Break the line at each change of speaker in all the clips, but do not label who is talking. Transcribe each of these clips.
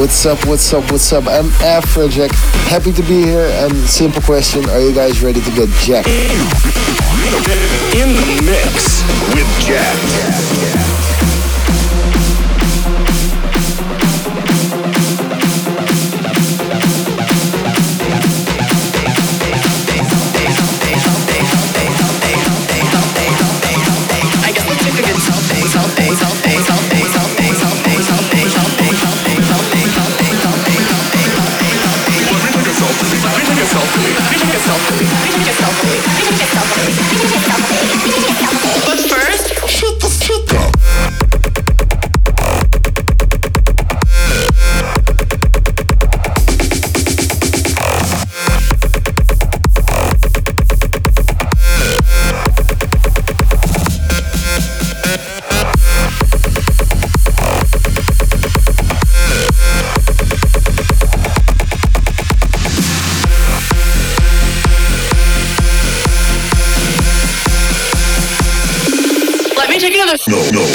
What's up, what's up, what's up? I'm Afrojack. Happy to be here. And simple question Are you guys ready to get jacked?
In the mix with Jack.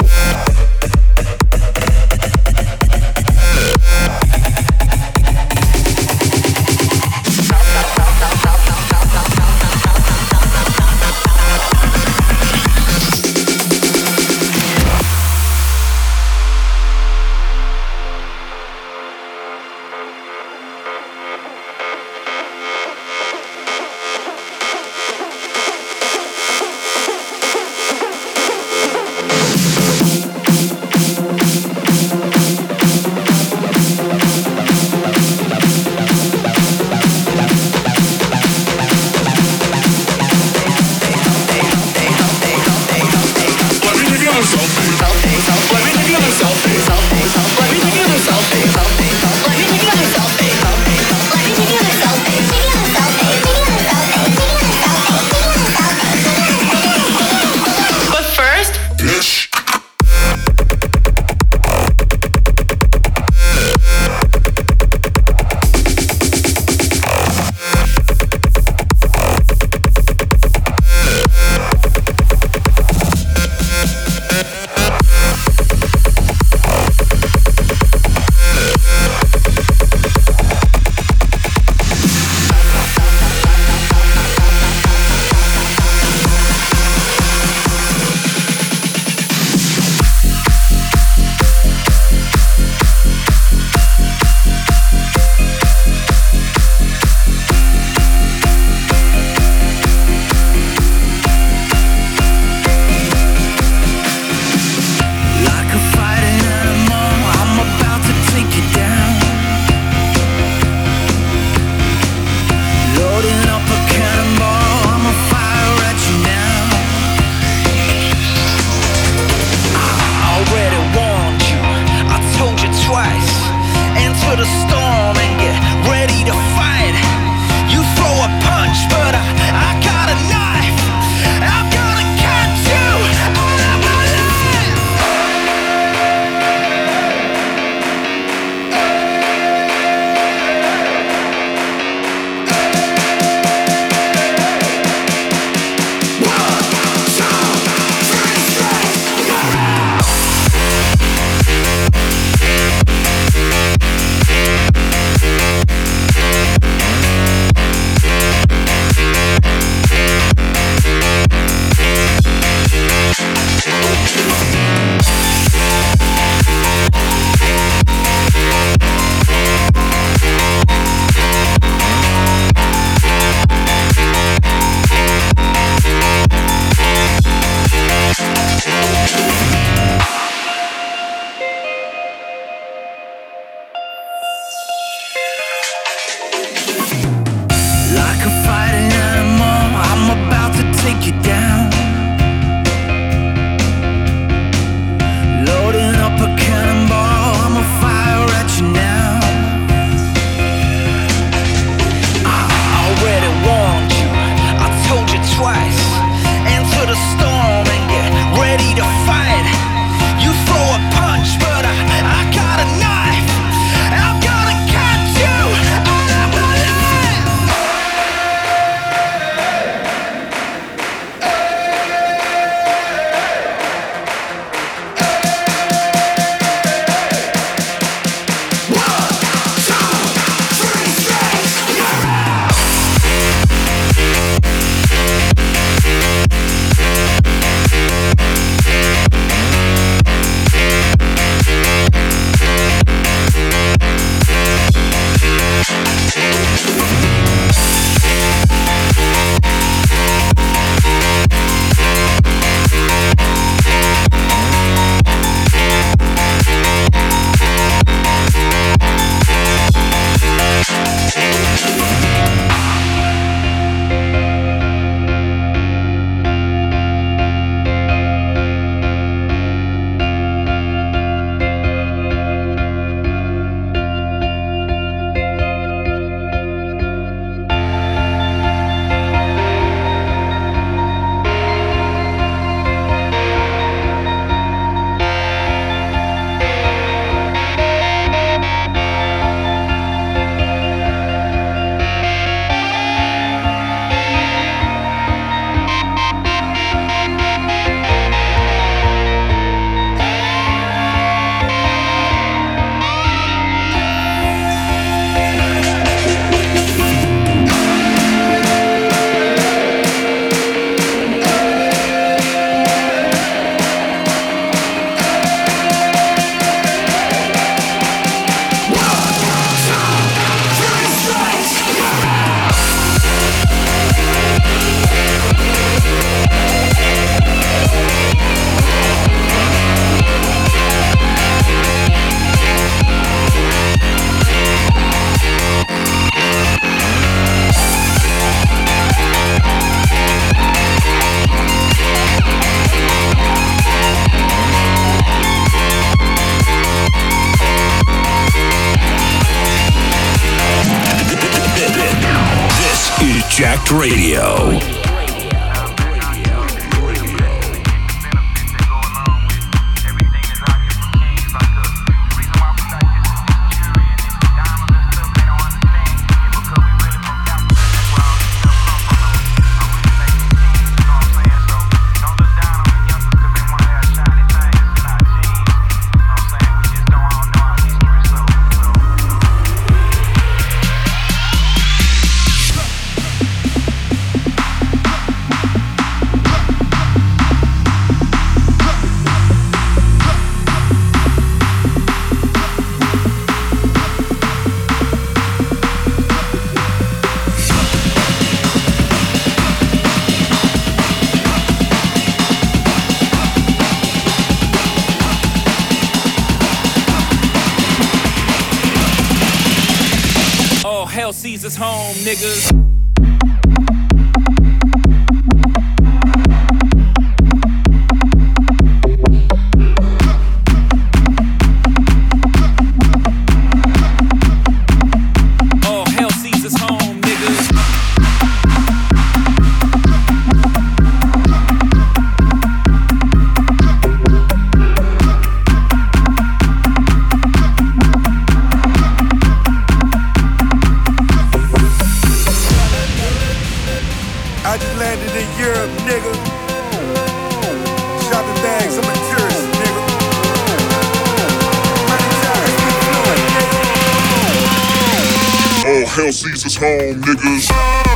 Bye. Radio.
Home, niggas.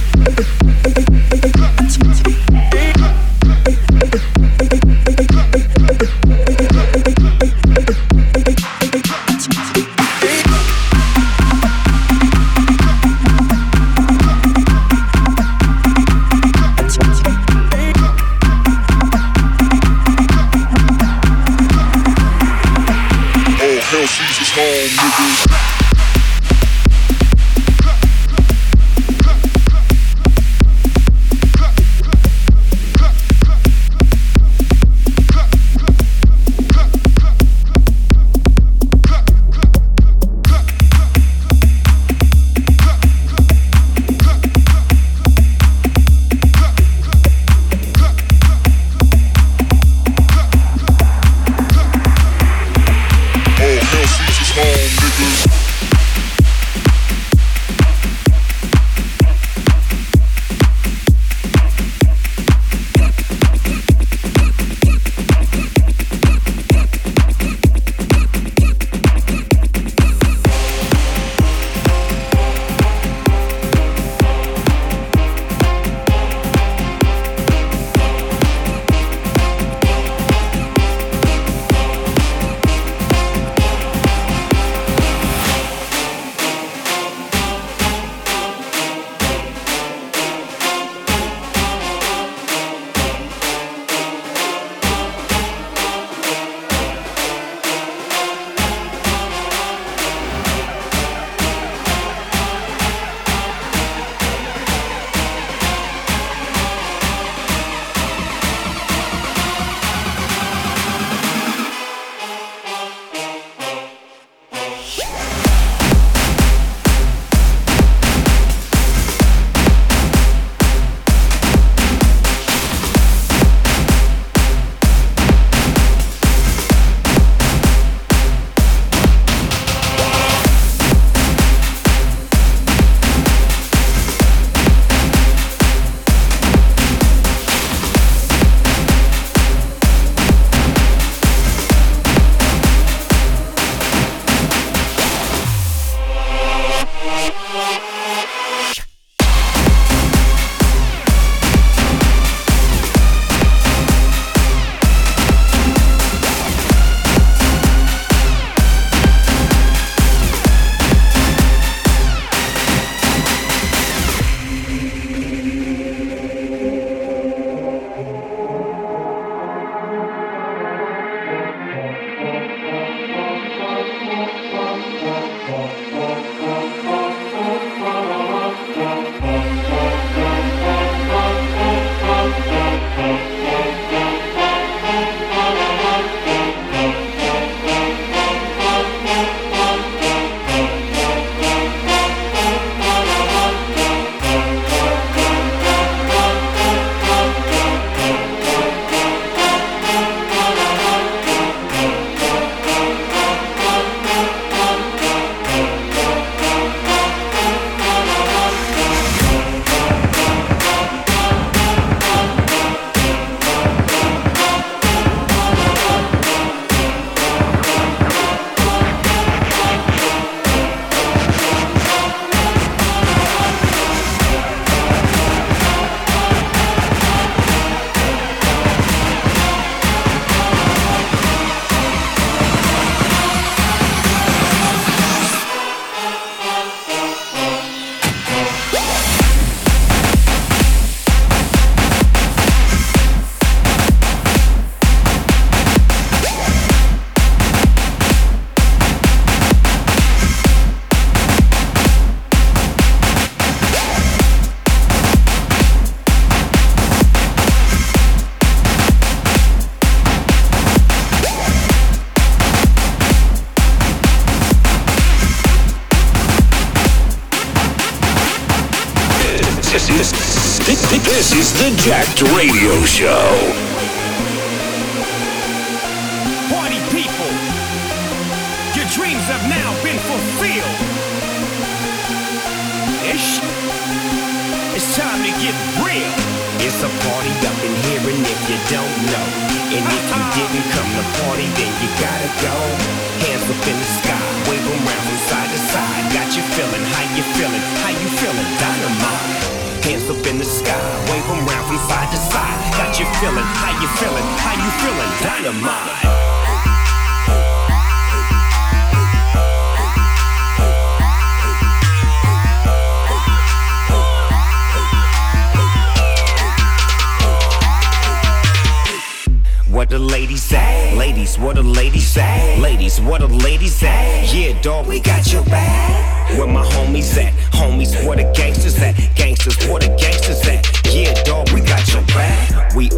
Radio Show.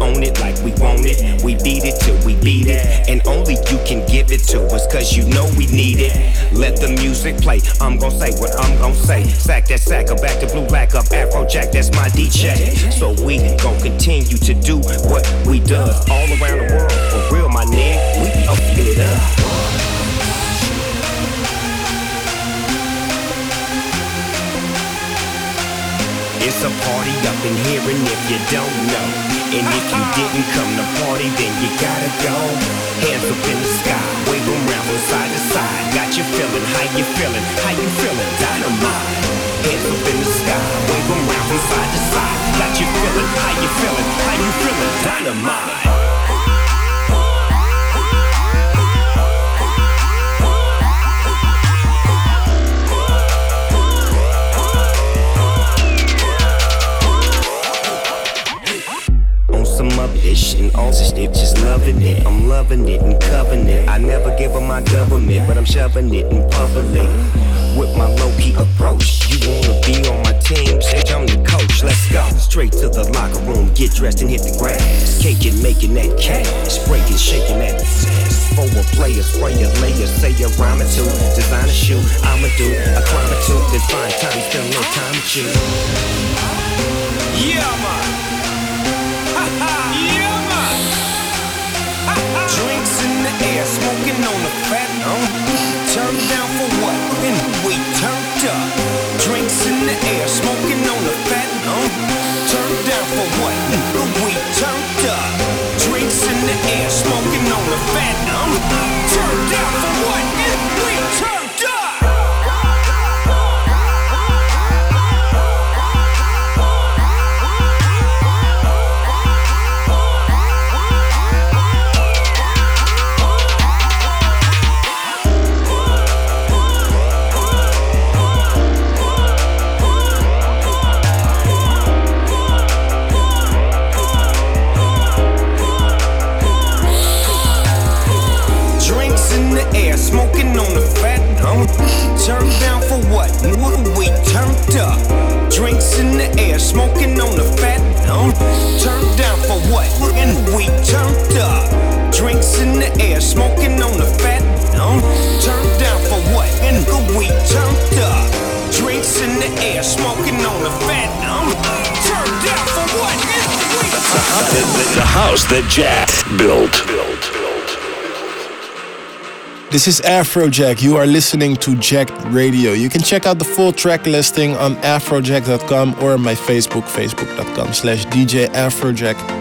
Own it like we want it. We beat it till we beat it. And only you can give it to us, cause you know we need it. Let the music play. I'm gonna say what I'm gonna say. Sack that sacker, back to blue black up, Afrojack, that's my DJ. So we gon' continue to do what we does all around the world. For real, my nigga, we up it up. It's a party up in here, and if you don't know, and if you didn't come to party, then you gotta go. Hands up in the sky, wave 'em round from side to side. Got you feeling, how you feeling, how you feeling, dynamite. Hands up in the sky, wave 'em round from side to side. Got you feeling, how you feeling, how you feeling, dynamite. And all this shit, just loving it. I'm loving it and covering it. I never give up my government, but I'm shoving it in public. With my low key approach, you wanna be on my team? Bitch, I'm the coach. Let's go straight to the locker room, get dressed and hit the grass. Caking, making that cash, breaking, shaking that. For a player, spray a layer, say a rhyme or two, design a shoe. I'ma do a crime or two, then find time, a little time you. Yeah, man. Fat um. Turned down for what? And we turned up. Drinks in the air, smoking on the fat um. Turned down for what? And we turned up. Drinks in the air, smoking on the fat um. Turned down for what? And we turned
This is Afrojack. You are listening to Jacked Radio. You can check out the full track listing on afrojack.com or my Facebook, facebook.com slash DJ Afrojack.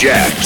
Jack.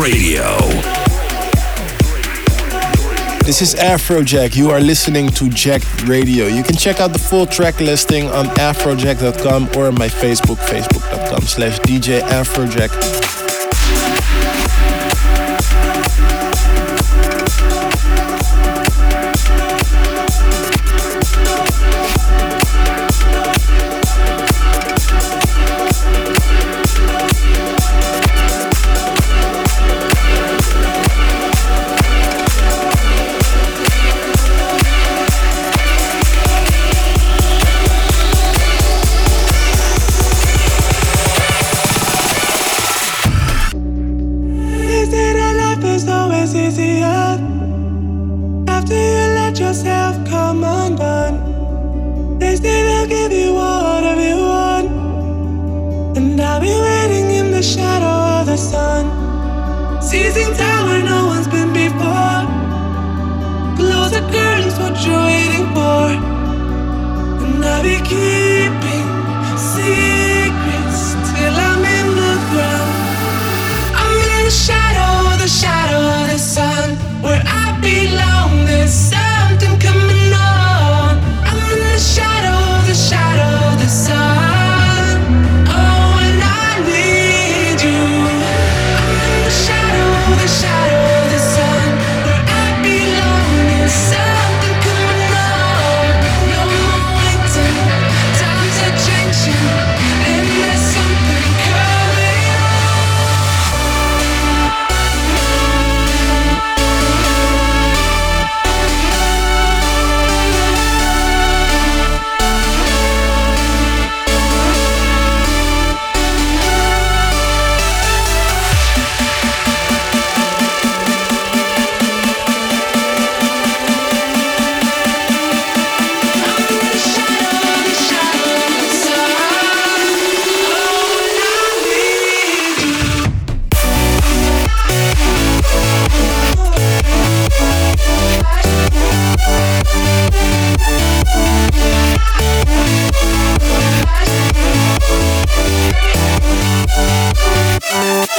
Radio.
This is Afrojack. You are listening to Jacked Radio. You can check out the full track listing on afrojack.com or on my Facebook, facebook.com slash DJ Afrojack.
Seizing down Thank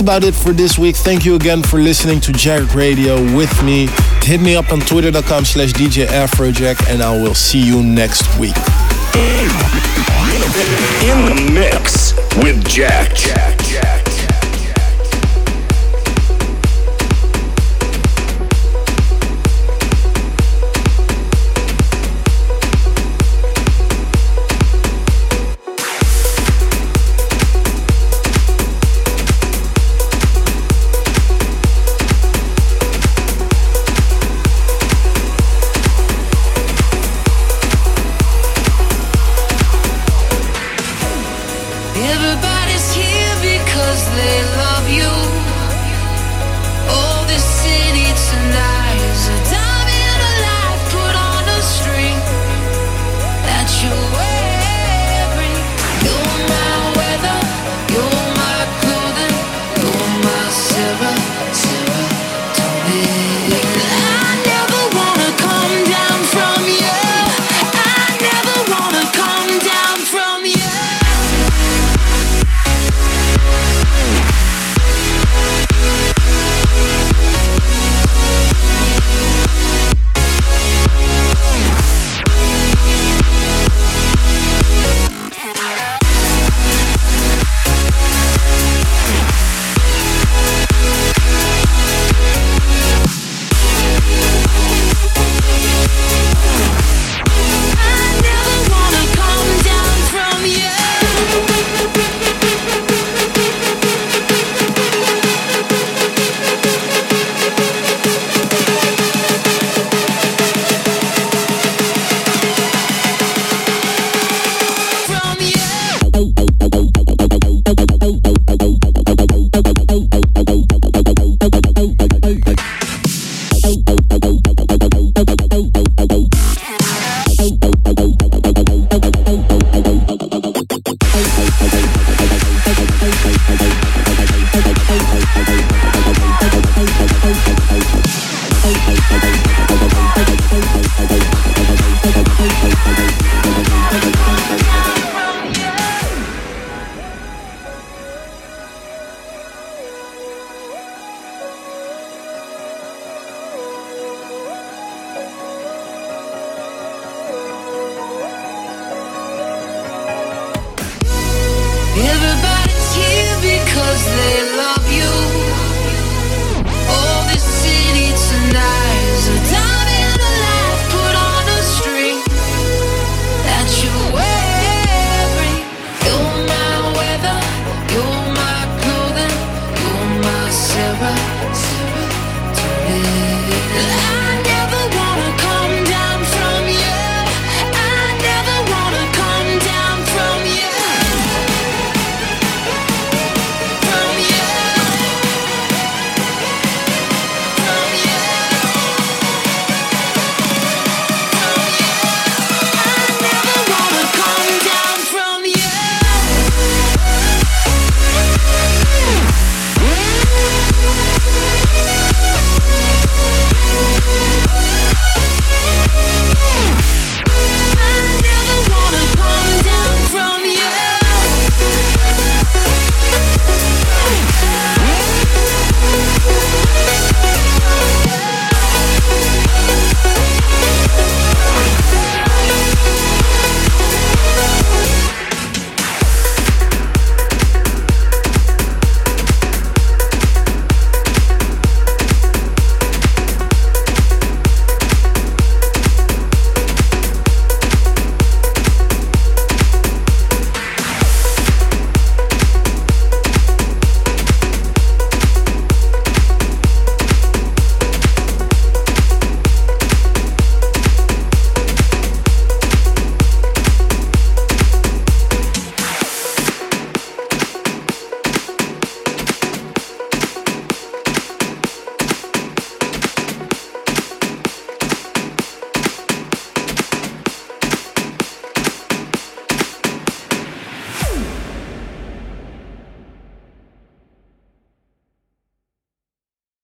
That's
about it for this week. Thank you again for listening to Jacked Radio with me. Hit me up on twitter.com slash DJ Afrojack and I will see you next week.
In the mix with. Jack, Jack.